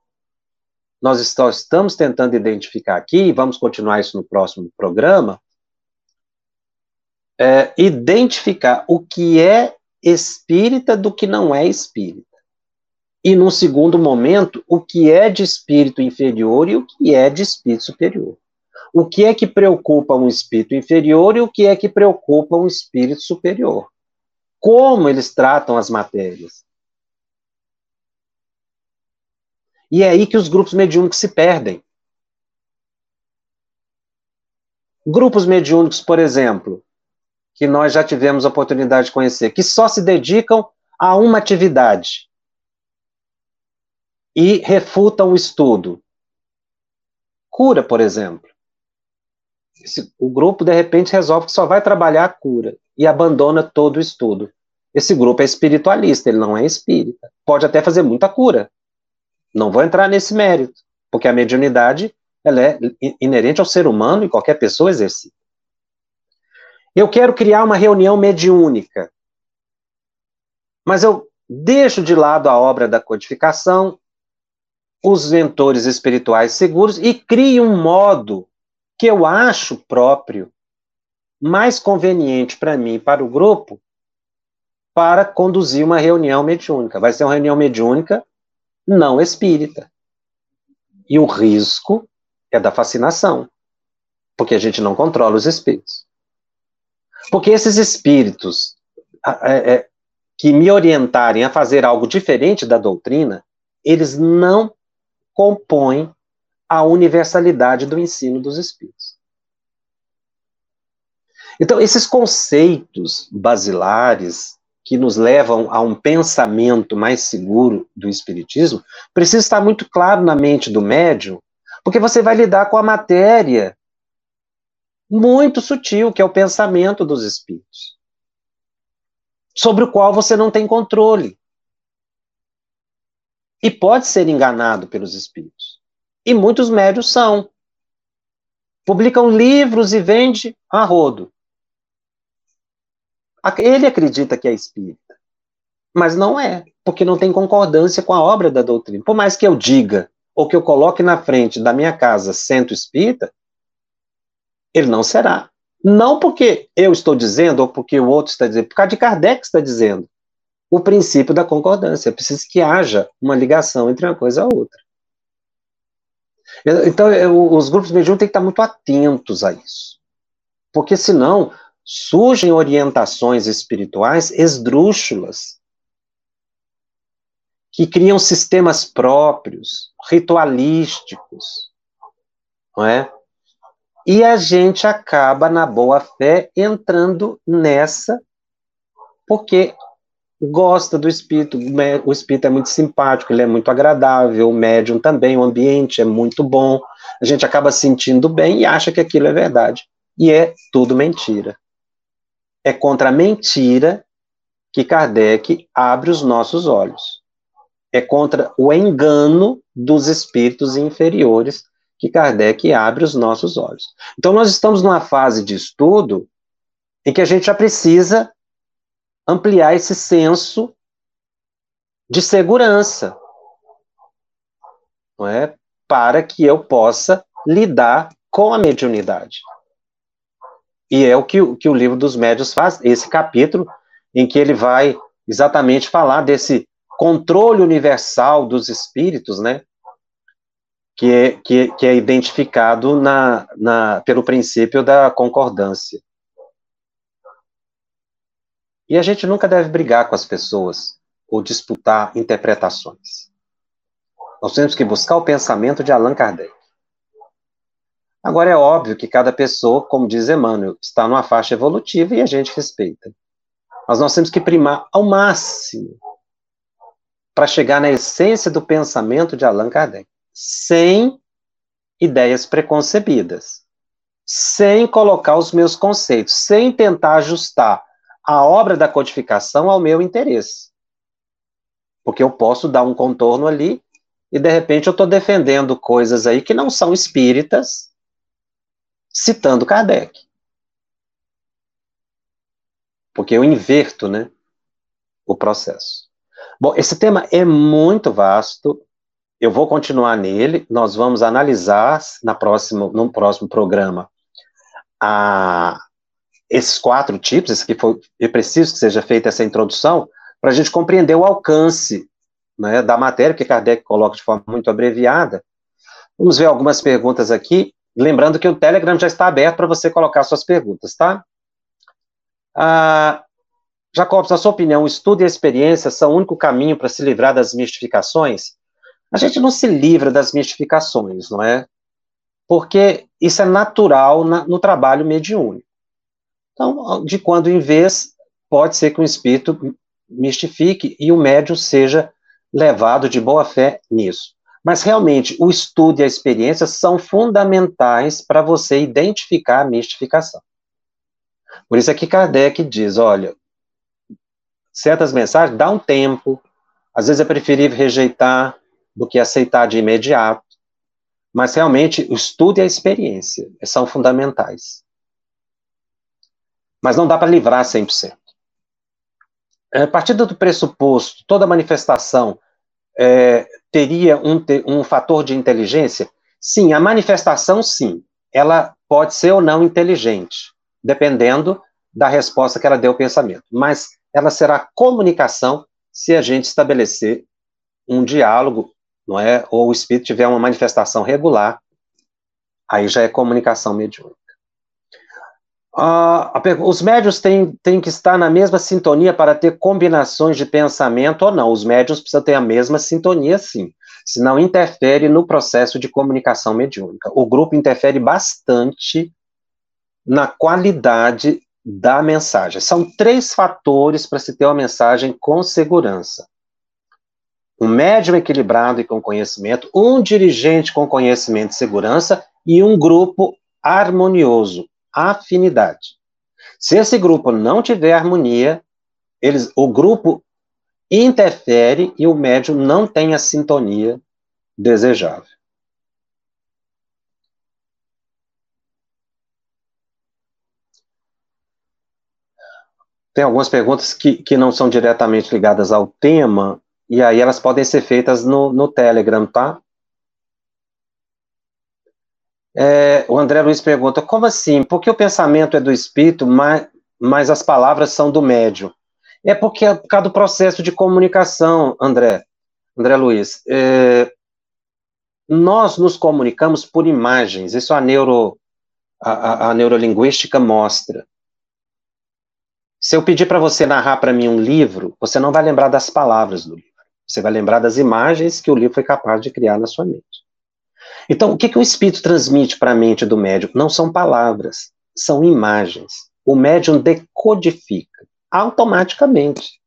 Nós estamos tentando identificar aqui, e vamos continuar isso no próximo programa, é, identificar o que é espírita do que não é espírita. E, num segundo momento, o que é de espírito inferior e o que é de espírito superior o que é que preocupa um espírito inferior e o que é que preocupa um espírito superior. Como eles tratam as matérias. E é aí que os grupos mediúnicos se perdem. Grupos mediúnicos, por exemplo, que nós já tivemos a oportunidade de conhecer, que só se dedicam a uma atividade e refutam o estudo. Cura, por exemplo. O grupo, de repente, resolve que só vai trabalhar a cura e abandona todo o estudo. Esse grupo é espiritualista, ele não é espírita. Pode até fazer muita cura. Não vou entrar nesse mérito, porque a mediunidade ela é inerente ao ser humano e qualquer pessoa exercita. Eu quero criar uma reunião mediúnica, mas eu deixo de lado a obra da codificação, os mentores espirituais seguros e crio um modo que eu acho próprio, mais conveniente para mim e para o grupo, para conduzir uma reunião mediúnica. Vai ser uma reunião mediúnica não espírita. E o risco é da fascinação, porque a gente não controla os espíritos. Porque esses espíritos é, é, que me orientarem a fazer algo diferente da doutrina, eles não compõem a universalidade do ensino dos espíritos. Então, esses conceitos basilares que nos levam a um pensamento mais seguro do espiritismo precisam estar muito claro na mente do médium, porque você vai lidar com a matéria muito sutil, que é o pensamento dos espíritos, sobre o qual você não tem controle. E pode ser enganado pelos espíritos. E muitos médios são. Publicam livros e vende a rodo. Ele acredita que é espírita, mas não é, porque não tem concordância com a obra da doutrina. Por mais que eu diga, ou que eu coloque na frente da minha casa centro espírita, ele não será. Não porque eu estou dizendo, ou porque o outro está dizendo, por causa de Kardec está dizendo. O princípio da concordância. É preciso que haja uma ligação entre uma coisa e outra. Então, os grupos mediúnicos têm que estar muito atentos a isso. Porque senão surgem orientações espirituais esdrúxulas, que criam sistemas próprios, ritualísticos, não é? E a gente acaba, na boa fé, entrando nessa, porque gosta do espírito, o espírito é muito simpático, ele é muito agradável, o médium também, o ambiente é muito bom, a gente acaba sentindo bem e acha que aquilo é verdade. E é tudo mentira. É contra a mentira que Kardec abre os nossos olhos. É contra o engano dos espíritos inferiores que Kardec abre os nossos olhos. Então, nós estamos numa fase de estudo em que a gente já precisa ampliar esse senso de segurança, não é? Para que eu possa lidar com a mediunidade. E é o que, que o livro dos médios faz, esse capítulo, em que ele vai exatamente falar desse controle universal dos espíritos, né? Que é, que, que é identificado na, na, pelo princípio da concordância. E a gente nunca deve brigar com as pessoas ou disputar interpretações. Nós temos que buscar o pensamento de Allan Kardec. Agora, é óbvio que cada pessoa, como diz Emmanuel, está numa faixa evolutiva e a gente respeita. Mas nós temos que primar ao máximo para chegar na essência do pensamento de Allan Kardec, sem ideias preconcebidas, sem colocar os meus conceitos, sem tentar ajustar a obra da codificação ao meu interesse. Porque eu posso dar um contorno ali e de repente eu estou defendendo coisas aí que não são espíritas, citando Kardec. Porque eu inverto, né, o processo. Bom, esse tema é muito vasto. Eu vou continuar nele. Nós vamos analisar na próxima, no próximo programa a, esses quatro tipos, esse que foi, é preciso que seja feita essa introdução, para a gente compreender o alcance né, da matéria, que Kardec coloca de forma muito abreviada. Vamos ver algumas perguntas aqui, lembrando que o Telegram já está aberto para você colocar suas perguntas, tá? Ah, Jacobs, na sua opinião, o estudo e a experiência são o único caminho para se livrar das mistificações? A gente não se livra das mistificações, não é? Porque isso é natural na, no trabalho mediúnico. Então, de quando em vez, pode ser que um espírito mistifique e o médium seja levado de boa fé nisso. Mas realmente, o estudo e a experiência são fundamentais para você identificar a mistificação. Por isso é que Kardec diz: olha, certas mensagens dá um tempo, às vezes é preferível rejeitar do que aceitar de imediato, mas realmente o estudo e a experiência são fundamentais mas não dá para livrar 100%. É, a partir do pressuposto, toda manifestação é, teria um, um fator de inteligência? Sim, a manifestação, sim. Ela pode ser ou não inteligente, dependendo da resposta que ela deu ao pensamento. Mas ela será comunicação se a gente estabelecer um diálogo, não é? Ou o espírito tiver uma manifestação regular, aí já é comunicação mediúnica. Uh, os médios têm, têm que estar na mesma sintonia para ter combinações de pensamento ou não. Os médios precisam ter a mesma sintonia, sim. Senão interfere no processo de comunicação mediúnica. O grupo interfere bastante na qualidade da mensagem. São três fatores para se ter uma mensagem com segurança. Um médium equilibrado e com conhecimento, um dirigente com conhecimento e segurança e um grupo harmonioso, afinidade. Se esse grupo não tiver harmonia, eles, o grupo interfere e o médium não tem a sintonia desejável. Tem algumas perguntas que, que não são diretamente ligadas ao tema, e aí elas podem ser feitas no, no Telegram, tá? É, o André Luiz pergunta, como assim? Por que o pensamento é do espírito, mas, mas as palavras são do médium? É porque é por causa do processo de comunicação, André, André Luiz. É, nós nos comunicamos por imagens, isso a, neuro, a, a neurolinguística mostra. Se eu pedir para você narrar para mim um livro, você não vai lembrar das palavras do livro. Você vai lembrar das imagens que o livro foi capaz de criar na sua mente. Então, o que, que o espírito transmite para a mente do médium? Não são palavras, são imagens. O médium decodifica automaticamente.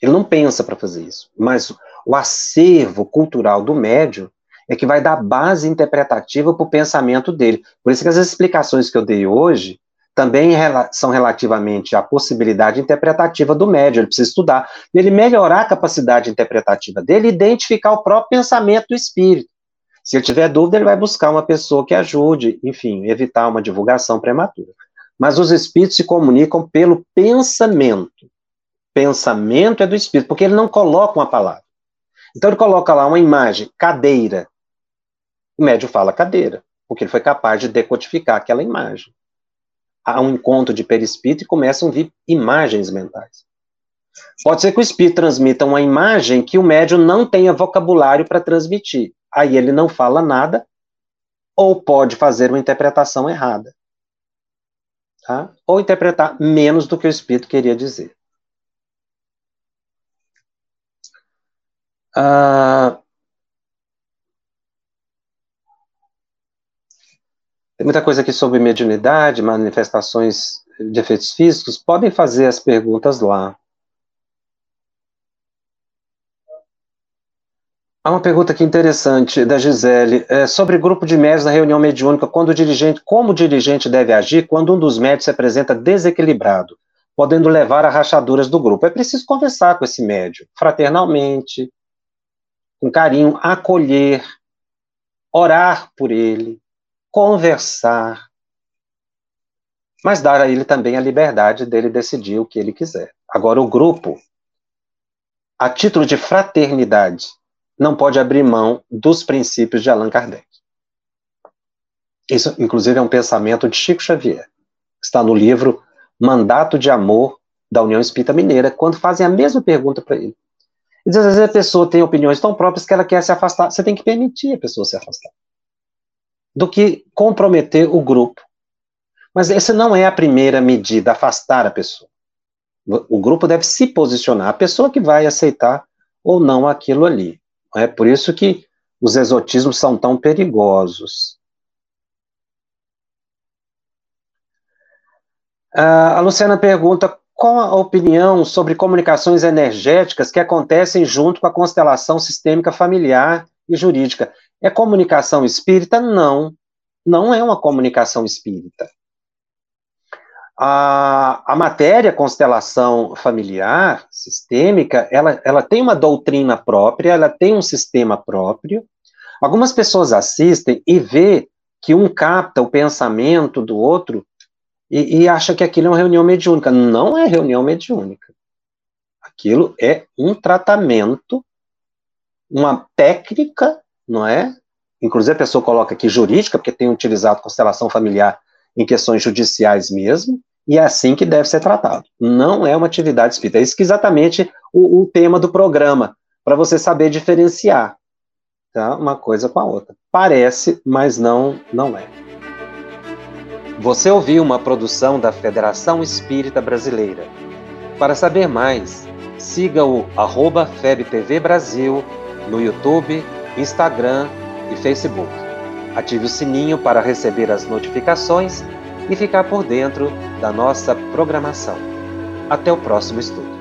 Ele não pensa para fazer isso. Mas o acervo cultural do médium é que vai dar base interpretativa para o pensamento dele. Por isso que as explicações que eu dei hoje também são relativamente à possibilidade interpretativa do médium. Ele precisa estudar, ele melhorar a capacidade interpretativa dele, identificar o próprio pensamento do espírito. Se ele tiver dúvida, ele vai buscar uma pessoa que ajude, enfim, evitar uma divulgação prematura. Mas os espíritos se comunicam pelo pensamento. Pensamento é do espírito, porque ele não coloca uma palavra. Então ele coloca lá uma imagem, cadeira. O médium fala cadeira, porque ele foi capaz de decodificar aquela imagem há um encontro de perispírito e começam a vir imagens mentais. Pode ser que o espírito transmita uma imagem que o médium não tenha vocabulário para transmitir. Aí ele não fala nada, ou pode fazer uma interpretação errada. Tá? Ou interpretar menos do que o espírito queria dizer. Ah, Tem muita coisa aqui sobre mediunidade, manifestações de efeitos físicos. Podem fazer as perguntas lá. Há uma pergunta aqui interessante da Gisele, é, sobre grupo de médios na reunião mediúnica, quando o dirigente, como o dirigente deve agir quando um dos médios se apresenta desequilibrado, podendo levar a rachaduras do grupo. É preciso conversar com esse médio, fraternalmente, com carinho, acolher, orar por ele, conversar, mas dar a ele também a liberdade dele decidir o que ele quiser. Agora, o grupo, a título de fraternidade, não pode abrir mão dos princípios de Allan Kardec. Isso, inclusive, é um pensamento de Chico Xavier. Está no livro Mandato de Amor da União Espírita Mineira, quando fazem a mesma pergunta para ele. E às vezes a pessoa tem opiniões tão próprias que ela quer se afastar. Você tem que permitir a pessoa se afastar do que comprometer o grupo. Mas essa não é a primeira medida, afastar a pessoa. O grupo deve se posicionar, a pessoa que vai aceitar ou não aquilo ali. É por isso que os exotismos são tão perigosos. a Luciana pergunta qual a opinião sobre comunicações energéticas que acontecem junto com a constelação sistêmica familiar e jurídica. É comunicação espírita? Não, não é uma comunicação espírita. A, a matéria constelação familiar, sistêmica, ela, ela tem uma doutrina própria, ela tem um sistema próprio. Algumas pessoas assistem e vê que um capta o pensamento do outro e, e acha que aquilo é uma reunião mediúnica. Não é reunião mediúnica. Aquilo é um tratamento, uma técnica não é? Inclusive a pessoa coloca aqui jurídica, porque tem utilizado constelação familiar em questões judiciais mesmo, e é assim que deve ser tratado. Não é uma atividade espírita. É isso que exatamente o, o tema do programa, para você saber diferenciar tá? uma coisa com a outra. Parece, mas não, não é. Você ouviu uma produção da Federação Espírita Brasileira. Para saber mais, siga o arroba FebTV Brasil no YouTube, Instagram e Facebook. Ative o sininho para receber as notificações e ficar por dentro da nossa programação. Até o próximo estudo.